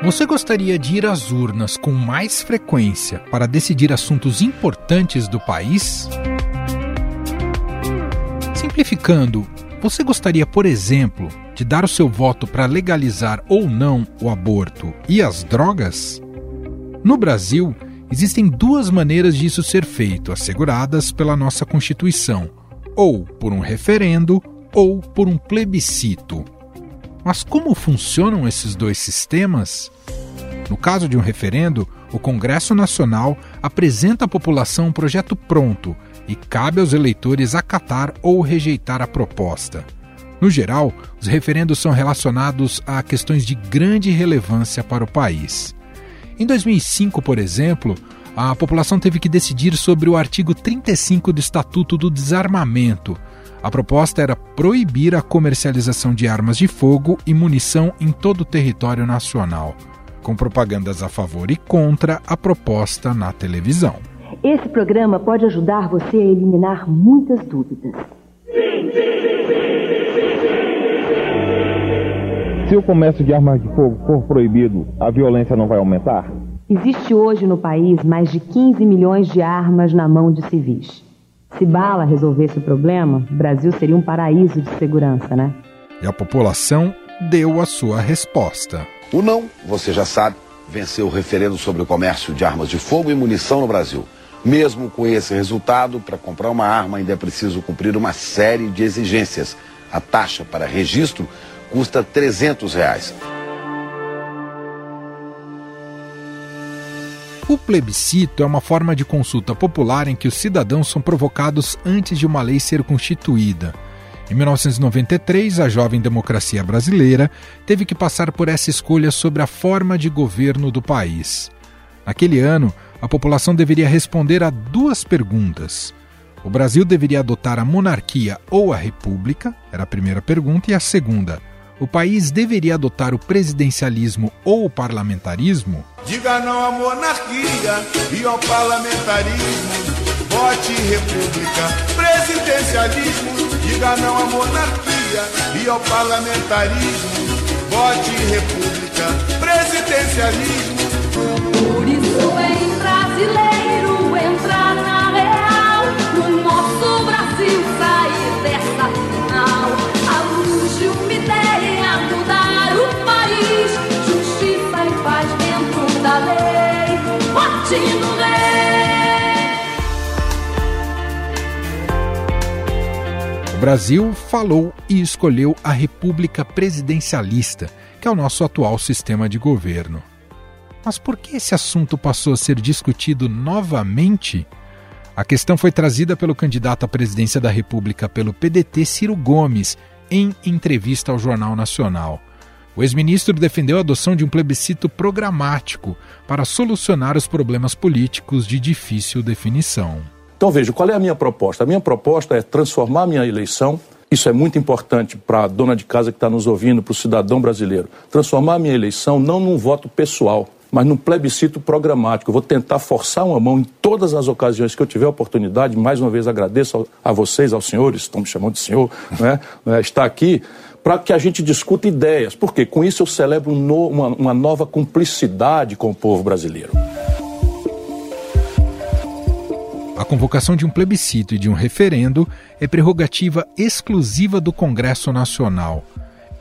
Você gostaria de ir às urnas com mais frequência para decidir assuntos importantes do país? Simplificando, você gostaria, por exemplo, de dar o seu voto para legalizar ou não o aborto e as drogas? No Brasil, existem duas maneiras disso ser feito, asseguradas pela nossa Constituição: ou por um referendo ou por um plebiscito. Mas como funcionam esses dois sistemas? No caso de um referendo, o Congresso Nacional apresenta à população um projeto pronto e cabe aos eleitores acatar ou rejeitar a proposta. No geral, os referendos são relacionados a questões de grande relevância para o país. Em 2005, por exemplo, a população teve que decidir sobre o artigo 35 do Estatuto do Desarmamento. A proposta era proibir a comercialização de armas de fogo e munição em todo o território nacional, com propagandas a favor e contra a proposta na televisão. Esse programa pode ajudar você a eliminar muitas dúvidas. Se o comércio de armas de fogo for proibido, a violência não vai aumentar? Existe hoje no país mais de 15 milhões de armas na mão de civis. Se bala resolvesse o problema, o Brasil seria um paraíso de segurança, né? E a população deu a sua resposta. O não, você já sabe, venceu o referendo sobre o comércio de armas de fogo e munição no Brasil. Mesmo com esse resultado, para comprar uma arma ainda é preciso cumprir uma série de exigências. A taxa para registro custa 300 reais. O plebiscito é uma forma de consulta popular em que os cidadãos são provocados antes de uma lei ser constituída. Em 1993, a jovem democracia brasileira teve que passar por essa escolha sobre a forma de governo do país. Naquele ano, a população deveria responder a duas perguntas. O Brasil deveria adotar a monarquia ou a república? Era a primeira pergunta. E a segunda: o país deveria adotar o presidencialismo ou o parlamentarismo? Diga não à monarquia e ao parlamentarismo. Vote república, presidencialismo. Diga não à monarquia e ao parlamentarismo. Vote república, presidencialismo. Por isso é brasileiro Brasil falou e escolheu a República Presidencialista, que é o nosso atual sistema de governo. Mas por que esse assunto passou a ser discutido novamente? A questão foi trazida pelo candidato à presidência da República pelo PDT, Ciro Gomes, em entrevista ao Jornal Nacional. O ex-ministro defendeu a adoção de um plebiscito programático para solucionar os problemas políticos de difícil definição. Então veja, qual é a minha proposta? A minha proposta é transformar a minha eleição isso é muito importante para a dona de casa que está nos ouvindo, para o cidadão brasileiro. Transformar a minha eleição não num voto pessoal, mas num plebiscito programático. Eu vou tentar forçar uma mão em todas as ocasiões que eu tiver oportunidade. Mais uma vez agradeço a vocês, aos senhores, estão me chamando de senhor, né? está aqui, para que a gente discuta ideias. Porque com isso eu celebro um uma nova cumplicidade com o povo brasileiro. A convocação de um plebiscito e de um referendo é prerrogativa exclusiva do Congresso Nacional.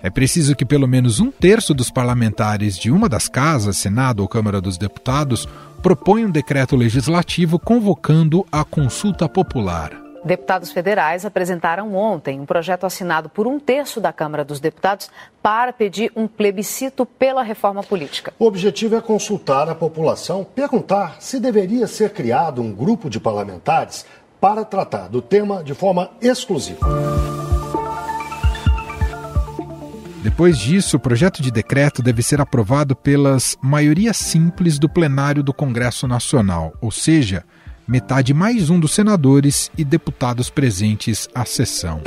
É preciso que pelo menos um terço dos parlamentares de uma das casas, Senado ou Câmara dos Deputados, proponha um decreto legislativo convocando a consulta popular. Deputados federais apresentaram ontem um projeto assinado por um terço da Câmara dos Deputados para pedir um plebiscito pela reforma política. O objetivo é consultar a população, perguntar se deveria ser criado um grupo de parlamentares para tratar do tema de forma exclusiva. Depois disso, o projeto de decreto deve ser aprovado pelas maiorias simples do plenário do Congresso Nacional, ou seja, metade mais um dos senadores e deputados presentes à sessão.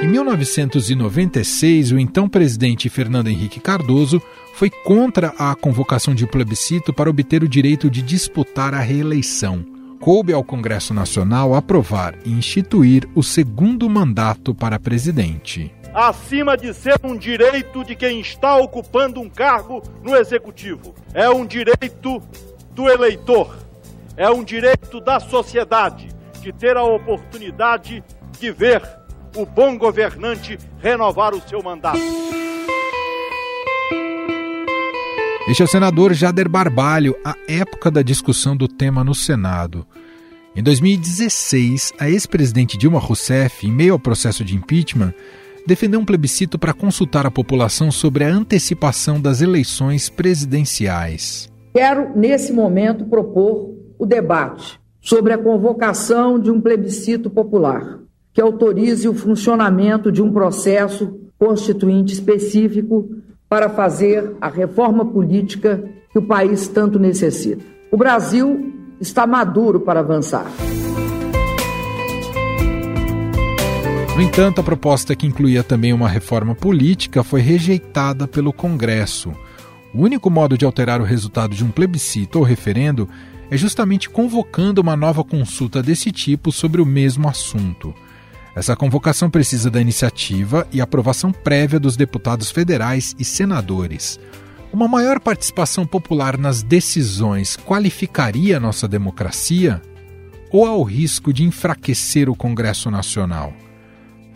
Em 1996, o então presidente Fernando Henrique Cardoso foi contra a convocação de plebiscito para obter o direito de disputar a reeleição. Coube ao Congresso Nacional aprovar e instituir o segundo mandato para presidente. Acima de ser um direito de quem está ocupando um cargo no executivo. É um direito do eleitor, é um direito da sociedade de ter a oportunidade de ver o bom governante renovar o seu mandato. Este é o senador Jader Barbalho, à época da discussão do tema no Senado. Em 2016, a ex-presidente Dilma Rousseff, em meio ao processo de impeachment, defendeu um plebiscito para consultar a população sobre a antecipação das eleições presidenciais. Quero, nesse momento, propor o debate sobre a convocação de um plebiscito popular que autorize o funcionamento de um processo constituinte específico para fazer a reforma política que o país tanto necessita. O Brasil está maduro para avançar. No entanto, a proposta que incluía também uma reforma política foi rejeitada pelo Congresso. O único modo de alterar o resultado de um plebiscito ou referendo é justamente convocando uma nova consulta desse tipo sobre o mesmo assunto. Essa convocação precisa da iniciativa e aprovação prévia dos deputados federais e senadores. Uma maior participação popular nas decisões qualificaria nossa democracia? Ou há o risco de enfraquecer o Congresso Nacional?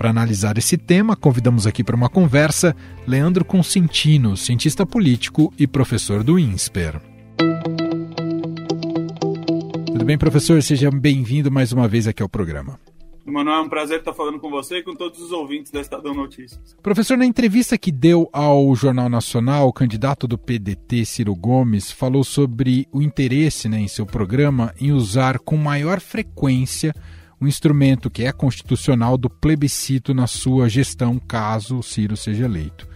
Para analisar esse tema, convidamos aqui para uma conversa Leandro Consentino, cientista político e professor do INSPER. Tudo bem, professor? Seja bem-vindo mais uma vez aqui ao programa. Manuel, é um prazer estar falando com você e com todos os ouvintes da Estadão Notícias. Professor, na entrevista que deu ao Jornal Nacional, o candidato do PDT, Ciro Gomes, falou sobre o interesse né, em seu programa em usar com maior frequência o instrumento que é constitucional do plebiscito na sua gestão, caso o Ciro seja eleito.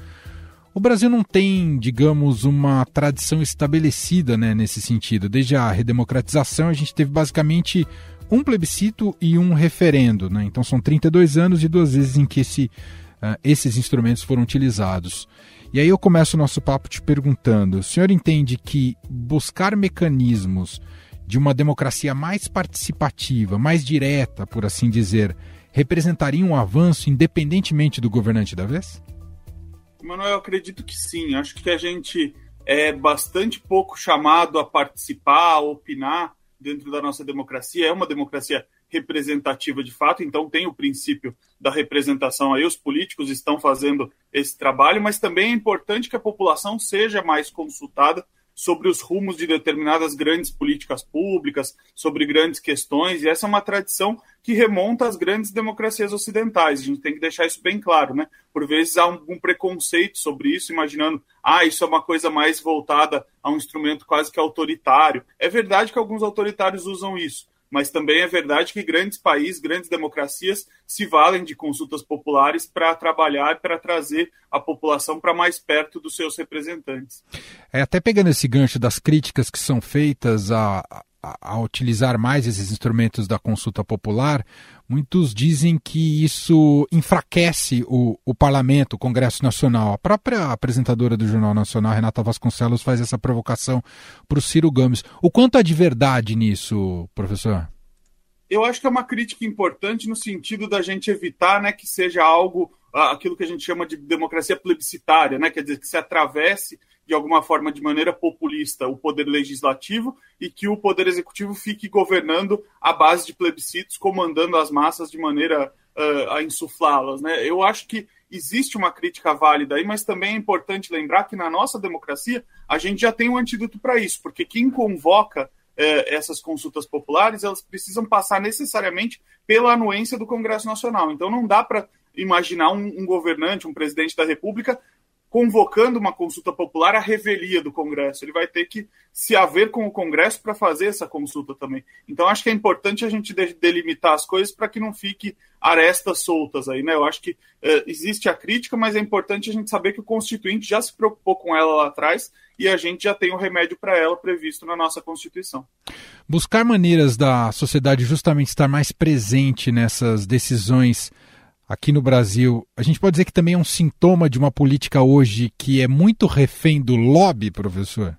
O Brasil não tem, digamos, uma tradição estabelecida né, nesse sentido. Desde a redemocratização, a gente teve basicamente um plebiscito e um referendo. Né? Então são 32 anos e duas vezes em que esse, uh, esses instrumentos foram utilizados. E aí eu começo o nosso papo te perguntando: o senhor entende que buscar mecanismos de uma democracia mais participativa, mais direta, por assim dizer, representaria um avanço independentemente do governante da vez? Manuel, eu acredito que sim. Acho que a gente é bastante pouco chamado a participar, a opinar dentro da nossa democracia. É uma democracia representativa de fato, então tem o princípio da representação aí, os políticos estão fazendo esse trabalho, mas também é importante que a população seja mais consultada sobre os rumos de determinadas grandes políticas públicas, sobre grandes questões, e essa é uma tradição que remonta às grandes democracias ocidentais. A gente tem que deixar isso bem claro, né? Por vezes há algum preconceito sobre isso, imaginando, ah, isso é uma coisa mais voltada a um instrumento quase que autoritário. É verdade que alguns autoritários usam isso, mas também é verdade que grandes países, grandes democracias se valem de consultas populares para trabalhar, para trazer a população para mais perto dos seus representantes. É, até pegando esse gancho das críticas que são feitas a, a, a utilizar mais esses instrumentos da consulta popular, muitos dizem que isso enfraquece o, o parlamento, o Congresso Nacional. A própria apresentadora do Jornal Nacional, Renata Vasconcelos, faz essa provocação para o Ciro Gomes. O quanto há de verdade nisso, professor? Eu acho que é uma crítica importante no sentido da gente evitar né, que seja algo, aquilo que a gente chama de democracia plebiscitária, né, quer dizer, que se atravesse de alguma forma, de maneira populista, o poder legislativo e que o poder executivo fique governando a base de plebiscitos, comandando as massas de maneira uh, a insuflá-las. Né? Eu acho que existe uma crítica válida aí, mas também é importante lembrar que na nossa democracia a gente já tem um antídoto para isso, porque quem convoca eh, essas consultas populares, elas precisam passar necessariamente pela anuência do Congresso Nacional. Então não dá para imaginar um, um, governante, um presidente da República, convocando uma consulta popular à revelia do Congresso. Ele vai ter que se haver com o Congresso para fazer essa consulta também. Então, acho que é importante a gente delimitar as coisas para que não fique arestas soltas aí, né? Eu acho que é, existe a crítica, mas é importante a gente saber que o Constituinte já se preocupou com ela lá atrás e a gente já tem o um remédio para ela previsto na nossa Constituição. Buscar maneiras da sociedade justamente estar mais presente nessas decisões aqui no Brasil, a gente pode dizer que também é um sintoma de uma política hoje que é muito refém do lobby, professor?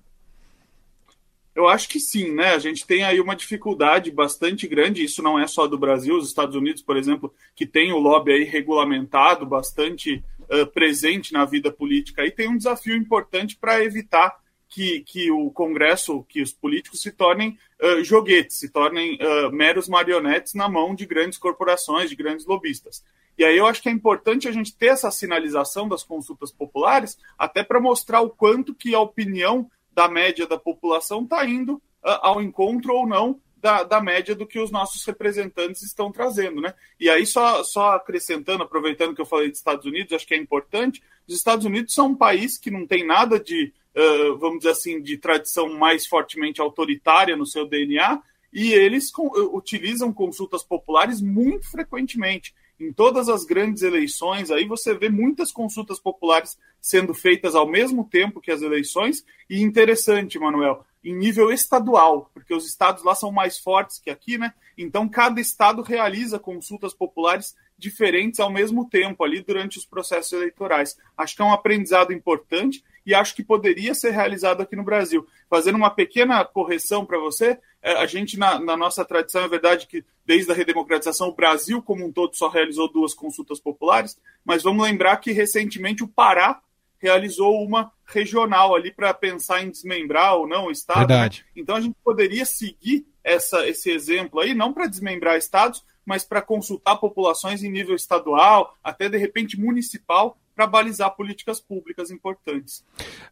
Eu acho que sim, né? A gente tem aí uma dificuldade bastante grande, isso não é só do Brasil, os Estados Unidos, por exemplo, que tem o lobby aí regulamentado, bastante uh, presente na vida política, aí tem um desafio importante para evitar que, que o Congresso, que os políticos se tornem uh, joguetes, se tornem uh, meros marionetes na mão de grandes corporações, de grandes lobistas. E aí eu acho que é importante a gente ter essa sinalização das consultas populares, até para mostrar o quanto que a opinião da média da população está indo uh, ao encontro ou não da, da, média do que os nossos representantes estão trazendo, né? E aí, só, só acrescentando, aproveitando que eu falei dos Estados Unidos, acho que é importante, os Estados Unidos são um país que não tem nada de, uh, vamos dizer assim, de tradição mais fortemente autoritária no seu DNA, e eles utilizam consultas populares muito frequentemente em todas as grandes eleições, aí você vê muitas consultas populares sendo feitas ao mesmo tempo que as eleições, e interessante, Manuel, em nível estadual, porque os estados lá são mais fortes que aqui, né? Então cada estado realiza consultas populares diferentes ao mesmo tempo ali durante os processos eleitorais. Acho que é um aprendizado importante e acho que poderia ser realizado aqui no Brasil. Fazendo uma pequena correção para você, a gente, na, na, nossa tradição, é verdade que desde a redemocratização, o Brasil como um todo só realizou duas consultas populares, mas vamos lembrar que recentemente o Pará realizou uma regional ali para pensar em desmembrar ou não o Estado. Né? Verdade. Então a gente poderia seguir essa, esse exemplo aí, não para desmembrar estados, mas para consultar populações em nível estadual, até de repente municipal, para balizar políticas públicas importantes.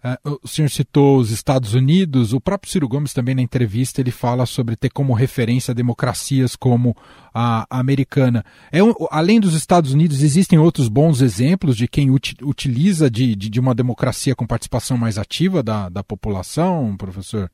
Uh, o senhor citou os Estados Unidos, o próprio Ciro Gomes também na entrevista ele fala sobre ter como referência democracias como a, americana. É, além dos Estados Unidos, existem outros bons exemplos de quem ut, utiliza de, de, de, uma democracia com participação mais ativa da, da população, professor?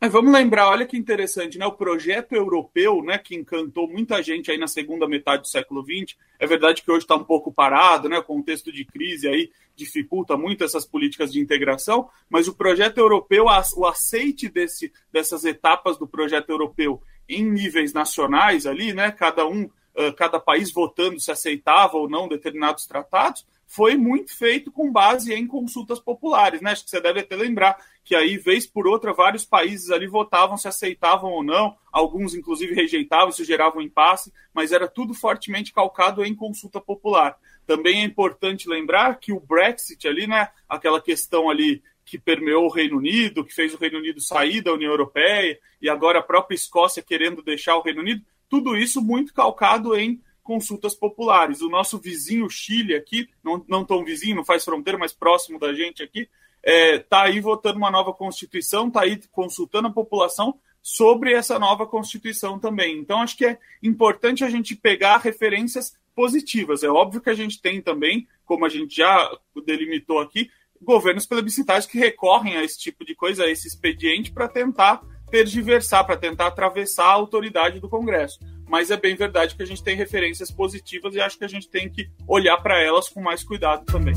Mas vamos lembrar, olha que interessante, né? O projeto europeu, né, que encantou muita gente aí na segunda metade do século XX. É verdade que hoje está um pouco parado, né? O contexto de crise aí dificulta muito essas políticas de integração, mas o projeto europeu, o aceite desse, dessas etapas do projeto europeu em níveis nacionais ali, né? Cada um, cada país votando se aceitava ou não determinados tratados, foi muito feito com base em consultas populares, né? Acho que você deve até lembrar que aí, vez por outra, vários países ali votavam se aceitavam ou não, alguns inclusive rejeitavam, isso gerava um impasse, mas era tudo fortemente calcado em consulta popular. Também é importante lembrar que o Brexit ali, né, aquela questão ali que permeou o Reino Unido, que fez o Reino Unido sair da União Europeia, e agora a própria Escócia querendo deixar o Reino Unido, tudo isso muito calcado em consultas populares. O nosso vizinho Chile aqui, não, não tão vizinho, não faz fronteira, mas próximo da gente aqui, está é, tá aí votando uma nova Constituição, está aí consultando a população sobre essa nova Constituição também. Então, acho que é importante a gente pegar referências positivas. É óbvio que a gente tem também, como a gente já delimitou aqui, governos plebiscitários que recorrem a esse tipo de coisa, a esse expediente, para tentar tergiversar, para tentar atravessar a autoridade do Congresso mas é bem verdade que a gente tem referências positivas e acho que a gente tem que olhar para elas com mais cuidado também.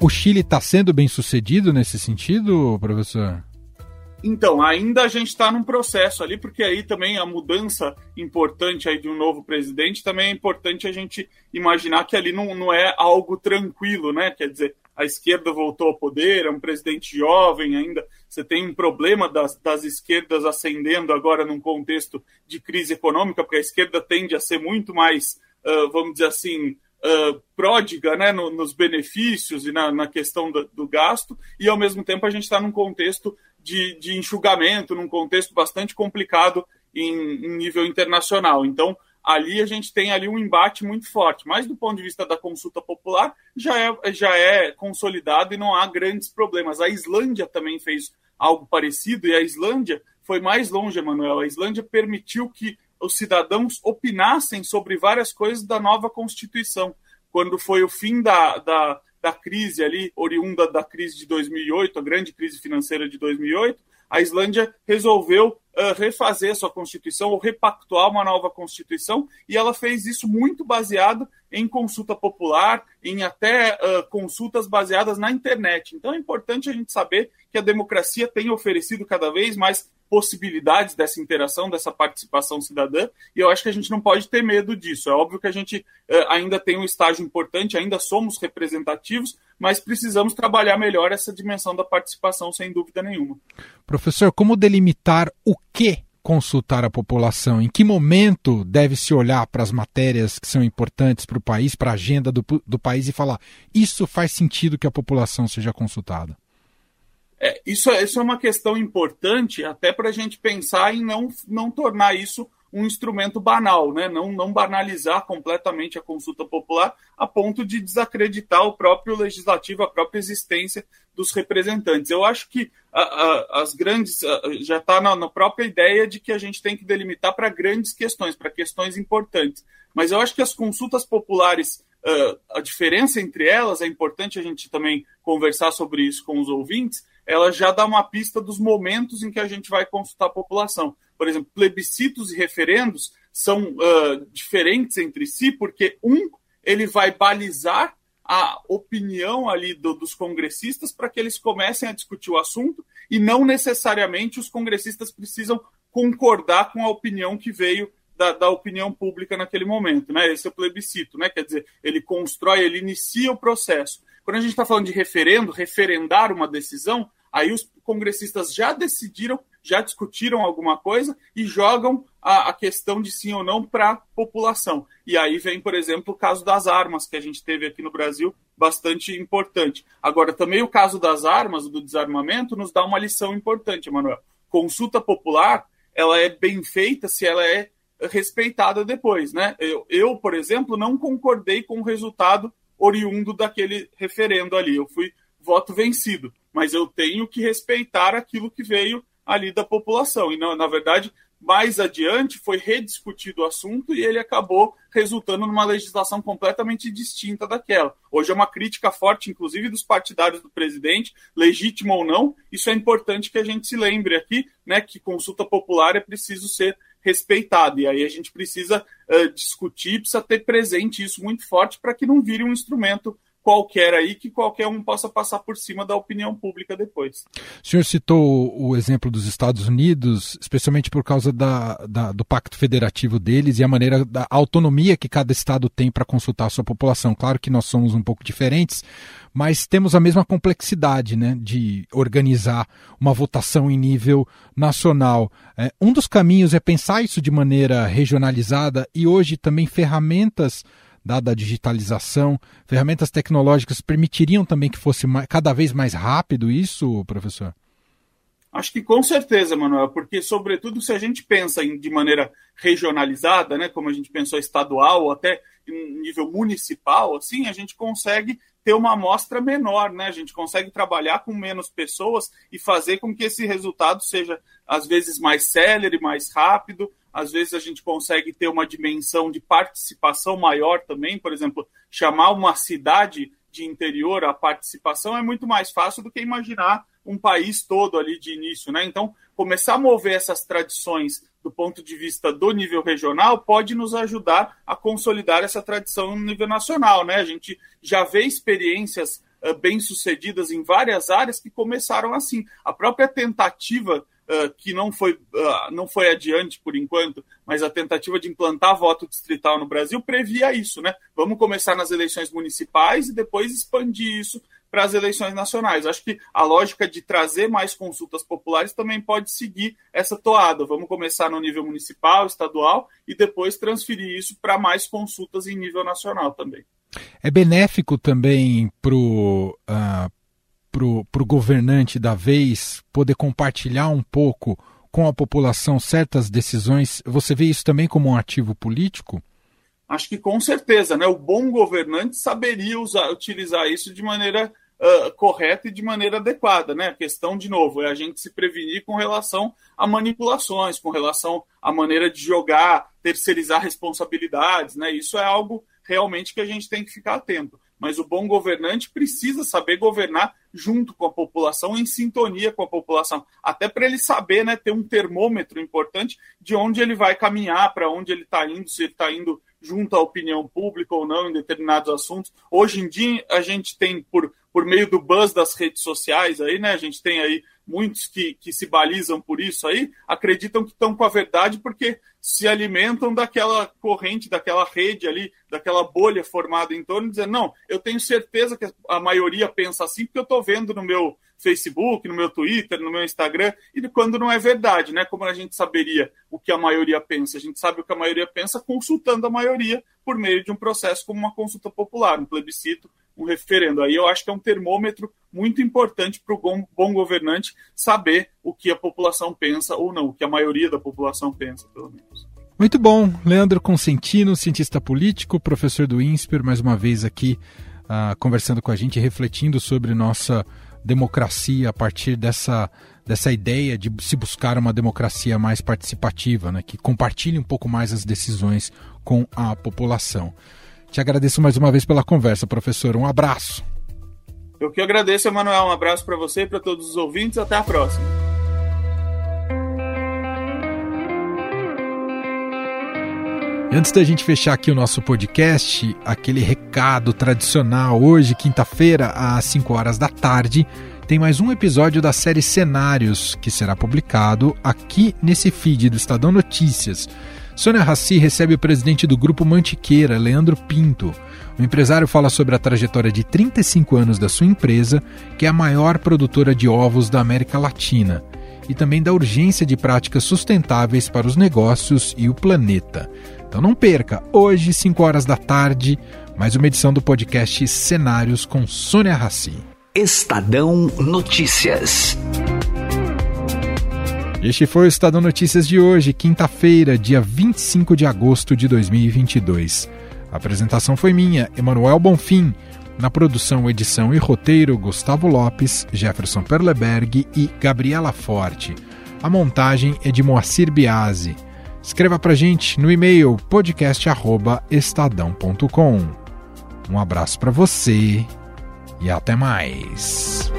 O Chile está sendo bem sucedido nesse sentido, professor? Então, ainda a gente está num processo ali, porque aí também a mudança importante aí de um novo presidente também é importante a gente imaginar que ali não, não é algo tranquilo, né? Quer dizer, a esquerda voltou ao poder, é um presidente jovem ainda, você tem um problema das, das esquerdas ascendendo agora num contexto de crise econômica, porque a esquerda tende a ser muito mais, uh, vamos dizer assim, uh, pródiga né, no, nos benefícios e na, na questão do, do, gasto, e ao mesmo tempo a gente está num contexto de, de enxugamento, num contexto bastante complicado em, em nível internacional. Então, ali a gente tem ali um embate muito forte. Mas do ponto de vista da consulta popular, já é, já é consolidado e não há grandes problemas. A Islândia também fez algo parecido, e a Islândia foi mais longe, Emanuel. A Islândia permitiu que os cidadãos opinassem sobre várias coisas da nova Constituição. Quando foi o fim da, da, da crise ali, oriunda da crise de 2008, a grande crise financeira de 2008, a Islândia resolveu uh, refazer sua constituição ou repactuar uma nova constituição e ela fez isso muito baseado em consulta popular, em até uh, consultas baseadas na internet. Então é importante a gente saber que a democracia tem oferecido cada vez mais possibilidades dessa interação, dessa participação cidadã, e eu acho que a gente não pode ter medo disso. É óbvio que a gente uh, ainda tem um estágio importante, ainda somos representativos, mas precisamos trabalhar melhor essa dimensão da participação, sem dúvida nenhuma. Professor, como delimitar o que consultar a população? Em que momento deve-se olhar para as matérias que são importantes para o país, para a agenda do, do país e falar isso faz sentido que a população seja consultada? É, isso, é, isso é uma questão importante até para a gente pensar em não, não tornar isso um instrumento banal, né? não, não banalizar completamente a consulta popular a ponto de desacreditar o próprio legislativo, a própria existência dos representantes. Eu acho que a, a, as grandes. Já está na, na, própria ideia de que a gente tem que delimitar para grandes questões, para questões importantes. Mas eu acho que as consultas populares. A diferença entre elas, é importante a gente também conversar sobre isso com os ouvintes, ela já dá uma pista dos momentos em que a gente vai consultar a população. Por exemplo, plebiscitos e referendos são uh, diferentes entre si, porque um ele vai balizar a opinião ali do, dos congressistas para que eles comecem a discutir o assunto e não necessariamente os congressistas precisam concordar com a opinião que veio da, da, opinião pública naquele momento, né? Esse é o plebiscito, né? Quer dizer, ele constrói, ele inicia o processo. Quando a gente está falando de referendo, referendar uma decisão, Aí os congressistas já decidiram, já discutiram alguma coisa e jogam a, a questão de sim ou não para a população. E aí vem, por exemplo, o caso das armas, que a gente teve aqui no Brasil, bastante importante. Agora, também o caso das armas, do desarmamento, nos dá uma lição importante, Emanuel. Consulta popular, ela é bem feita se ela é respeitada depois, né? Eu, eu, por exemplo, não concordei com o resultado oriundo daquele referendo ali. Eu fui voto vencido mas eu tenho que respeitar aquilo que veio ali da população. E, na, na verdade, mais adiante foi rediscutido o assunto e ele acabou resultando numa legislação completamente distinta daquela. Hoje é uma crítica forte, inclusive, dos partidários do presidente, legítima ou não. Isso é importante que a gente se lembre aqui, né, que consulta popular é preciso ser respeitado. E aí a gente precisa uh, discutir, precisa ter presente isso muito forte para que não vire um instrumento qualquer aí que qualquer um possa passar por cima da opinião pública depois. O senhor citou o exemplo dos Estados Unidos, especialmente por causa da, da, do pacto federativo deles e a maneira da autonomia que cada estado tem para consultar a sua população. Claro que nós somos um pouco diferentes, mas temos a mesma complexidade né, de organizar uma votação em nível nacional. É, um dos caminhos é pensar isso de maneira regionalizada e hoje também ferramentas dada a digitalização, ferramentas tecnológicas permitiriam também que fosse cada vez mais rápido isso, professor? Acho que com certeza, Manuel, porque, sobretudo, se a gente pensa em, de maneira regionalizada, né, como a gente pensou estadual ou até em nível municipal, assim, a gente consegue ter uma amostra menor, né? A gente consegue trabalhar com menos pessoas e fazer com que esse resultado seja, às vezes, mais célere, mais rápido, às vezes a gente consegue ter uma dimensão de participação maior também, por exemplo, chamar uma cidade de interior a participação é muito mais fácil do que imaginar um país todo ali de início, né? Então, começar a mover essas tradições do ponto de vista do nível regional pode nos ajudar a consolidar essa tradição no nível nacional, né? A gente já vê experiências uh, bem-sucedidas em várias áreas que começaram assim. A própria tentativa uh, que não foi, uh, não foi adiante por enquanto, mas a tentativa de implantar voto distrital no Brasil previa isso, né? Vamos começar nas eleições municipais e depois expandir isso para as eleições nacionais. Acho que a lógica de trazer mais consultas populares também pode seguir essa toada. Vamos começar no nível municipal, estadual e depois transferir isso para mais consultas em nível nacional também. É benéfico também para o uh, para o governante da vez poder compartilhar um pouco com a população certas decisões? Você vê isso também como um ativo político? Acho que com certeza, né? O bom governante saberia usar, utilizar isso de maneira uh, correta e de maneira adequada, né? A questão, de novo, é a gente se prevenir com relação a manipulações, com relação à maneira de jogar, terceirizar responsabilidades, né? Isso é algo realmente que a gente tem que ficar atento mas o bom governante precisa saber governar junto com a população, em sintonia com a população, até para ele saber, né, ter um termômetro importante de onde ele vai caminhar, para onde ele está indo, se ele está indo junto à opinião pública ou não em determinados assuntos. Hoje em dia, a gente tem, por, por meio do buzz das redes sociais, aí, né, a gente tem aí muitos que, que se balizam por isso aí, acreditam que estão com a verdade porque se alimentam daquela corrente, daquela rede ali, daquela bolha formada em torno, dizendo, não, eu tenho certeza que a maioria pensa assim, porque eu estou vendo no meu Facebook, no meu Twitter, no meu Instagram, e quando não é verdade, né? Como a gente saberia o que a maioria pensa? A gente sabe o que a maioria pensa consultando a maioria por meio de um processo como uma consulta popular, um plebiscito, um referendo. Aí eu acho que é um termômetro muito importante para o bom, bom governante saber o que a população pensa ou não, o que a maioria da população pensa, pelo menos. Muito bom. Leandro Consentino, cientista político, professor do INSPER, mais uma vez aqui uh, conversando com a gente, refletindo sobre nossa democracia a partir dessa, dessa ideia de se buscar uma democracia mais participativa, né, que compartilhe um pouco mais as decisões com a população. Te agradeço mais uma vez pela conversa, professor. Um abraço. Eu que agradeço, Emanuel. Um abraço para você e para todos os ouvintes. Até a próxima. Antes da gente fechar aqui o nosso podcast, aquele recado tradicional, hoje, quinta-feira, às 5 horas da tarde, tem mais um episódio da série Cenários, que será publicado aqui nesse feed do Estadão Notícias. Sônia Rassi recebe o presidente do Grupo Mantiqueira, Leandro Pinto. O empresário fala sobre a trajetória de 35 anos da sua empresa, que é a maior produtora de ovos da América Latina, e também da urgência de práticas sustentáveis para os negócios e o planeta. Então não perca, hoje, 5 horas da tarde, mais uma edição do podcast Cenários com Sônia Rassi. Estadão Notícias. Este foi o Estadão Notícias de hoje, quinta-feira, dia 25 de agosto de 2022. A apresentação foi minha, Emanuel Bonfim. Na produção, edição e roteiro, Gustavo Lopes, Jefferson Perleberg e Gabriela Forte. A montagem é de Moacir Biasi. Escreva pra gente no e-mail podcast@estadão.com. Um abraço para você e até mais.